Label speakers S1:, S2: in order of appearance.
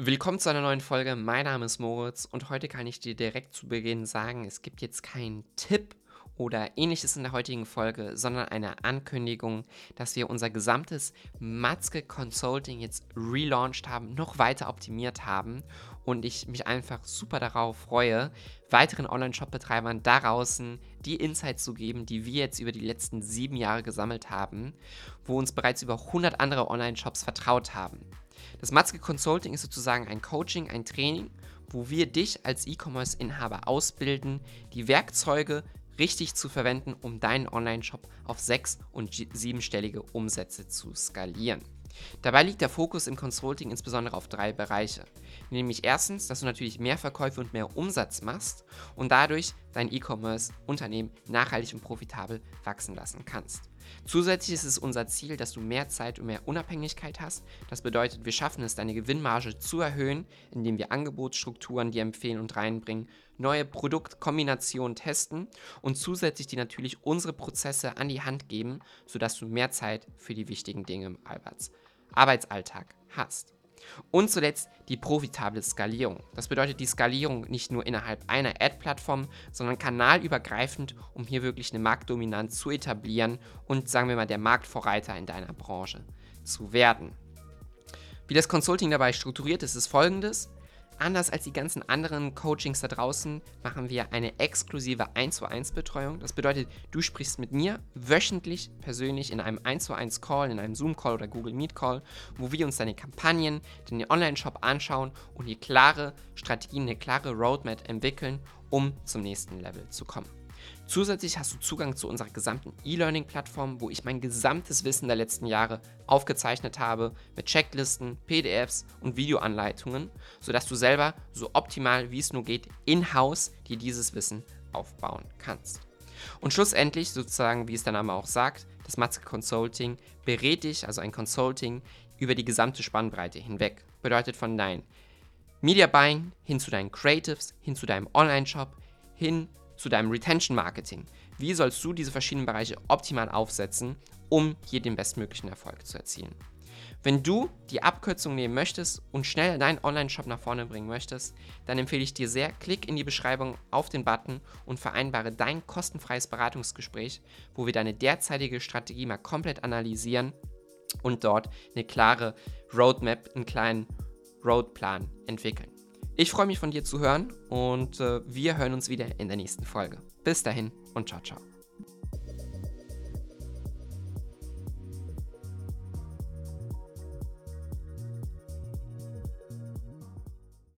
S1: Willkommen zu einer neuen Folge. Mein Name ist Moritz und heute kann ich dir direkt zu Beginn sagen, es gibt jetzt keinen Tipp oder ähnliches in der heutigen Folge, sondern eine Ankündigung, dass wir unser gesamtes Matzke Consulting jetzt relaunched haben, noch weiter optimiert haben und ich mich einfach super darauf freue, weiteren Online-Shop-Betreibern da draußen die Insights zu geben, die wir jetzt über die letzten sieben Jahre gesammelt haben, wo uns bereits über 100 andere Online-Shops vertraut haben. Das Matzke Consulting ist sozusagen ein Coaching, ein Training, wo wir dich als E-Commerce-Inhaber ausbilden, die Werkzeuge richtig zu verwenden, um deinen Online-Shop auf sechs- und siebenstellige Umsätze zu skalieren. Dabei liegt der Fokus im Consulting insbesondere auf drei Bereiche. Nämlich erstens, dass du natürlich mehr Verkäufe und mehr Umsatz machst und dadurch dein E-Commerce-Unternehmen nachhaltig und profitabel wachsen lassen kannst. Zusätzlich ist es unser Ziel, dass du mehr Zeit und mehr Unabhängigkeit hast. Das bedeutet, wir schaffen es, deine Gewinnmarge zu erhöhen, indem wir Angebotsstrukturen dir empfehlen und reinbringen, neue Produktkombinationen testen und zusätzlich dir natürlich unsere Prozesse an die Hand geben, sodass du mehr Zeit für die wichtigen Dinge im Arbeitsalltag hast. Und zuletzt die profitable Skalierung. Das bedeutet die Skalierung nicht nur innerhalb einer Ad-Plattform, sondern kanalübergreifend, um hier wirklich eine Marktdominanz zu etablieren und sagen wir mal der Marktvorreiter in deiner Branche zu werden. Wie das Consulting dabei strukturiert ist, ist folgendes. Anders als die ganzen anderen Coachings da draußen machen wir eine exklusive 1 zu 1 Betreuung. Das bedeutet, du sprichst mit mir wöchentlich persönlich in einem 1 zu 1 Call, in einem Zoom Call oder Google Meet Call, wo wir uns deine Kampagnen, den Online-Shop anschauen und die klare Strategien, eine klare Roadmap entwickeln, um zum nächsten Level zu kommen. Zusätzlich hast du Zugang zu unserer gesamten E-Learning-Plattform, wo ich mein gesamtes Wissen der letzten Jahre aufgezeichnet habe mit Checklisten, PDFs und Videoanleitungen, sodass du selber so optimal wie es nur geht in-house dir dieses Wissen aufbauen kannst. Und schlussendlich, sozusagen, wie es der Name auch sagt, das Matzke Consulting berät dich, also ein Consulting, über die gesamte Spannbreite hinweg. Bedeutet von deinem Media Buying hin zu deinen Creatives, hin zu deinem Online-Shop, hin zu deinem Retention Marketing. Wie sollst du diese verschiedenen Bereiche optimal aufsetzen, um hier den bestmöglichen Erfolg zu erzielen? Wenn du die Abkürzung nehmen möchtest und schnell deinen Online-Shop nach vorne bringen möchtest, dann empfehle ich dir sehr, klick in die Beschreibung auf den Button und vereinbare dein kostenfreies Beratungsgespräch, wo wir deine derzeitige Strategie mal komplett analysieren und dort eine klare Roadmap, einen kleinen Roadplan entwickeln. Ich freue mich von dir zu hören und äh, wir hören uns wieder in der nächsten Folge. Bis dahin und ciao, ciao.